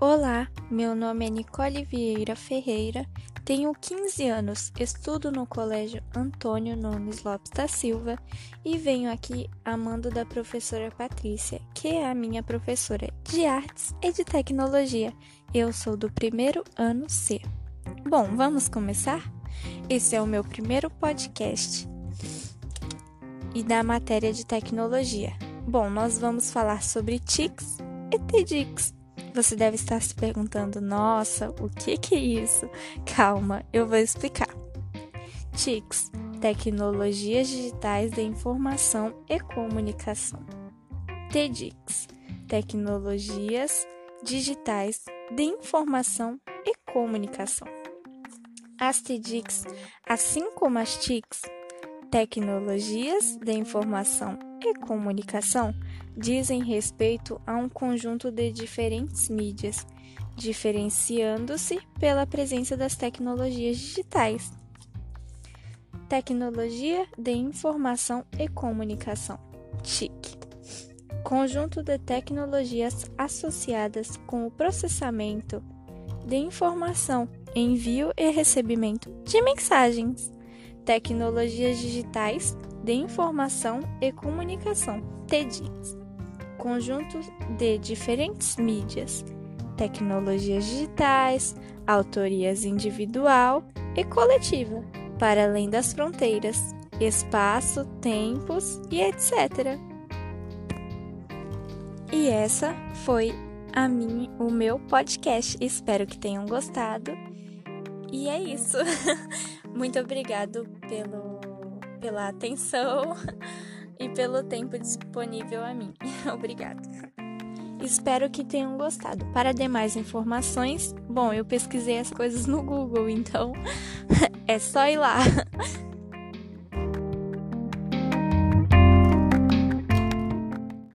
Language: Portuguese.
Olá, meu nome é Nicole Vieira Ferreira, tenho 15 anos, estudo no Colégio Antônio Nunes Lopes da Silva e venho aqui a mando da professora Patrícia, que é a minha professora de artes e de tecnologia. Eu sou do primeiro ano C. Bom, vamos começar? Esse é o meu primeiro podcast e da matéria de tecnologia. Bom, nós vamos falar sobre TICs e TEDx. Você deve estar se perguntando: nossa, o que, que é isso? Calma, eu vou explicar. TICs Tecnologias Digitais de Informação e Comunicação. TEDx Tecnologias Digitais de Informação e Comunicação. As TEDx, assim como as TICs, Tecnologias de Informação e Comunicação, dizem respeito a um conjunto de diferentes mídias, diferenciando-se pela presença das tecnologias digitais. Tecnologia de Informação e Comunicação TIC conjunto de tecnologias associadas com o processamento de informação, envio e recebimento de mensagens, tecnologias digitais de informação e comunicação, TEDx conjunto de diferentes mídias, tecnologias digitais, autorias individual e coletiva, para além das fronteiras, espaço, tempos e etc. E essa foi a mim, o meu podcast. Espero que tenham gostado. E é isso. Muito obrigado pelo, pela atenção e pelo tempo disponível a mim. Obrigada. Espero que tenham gostado. Para demais informações, bom, eu pesquisei as coisas no Google, então é só ir lá.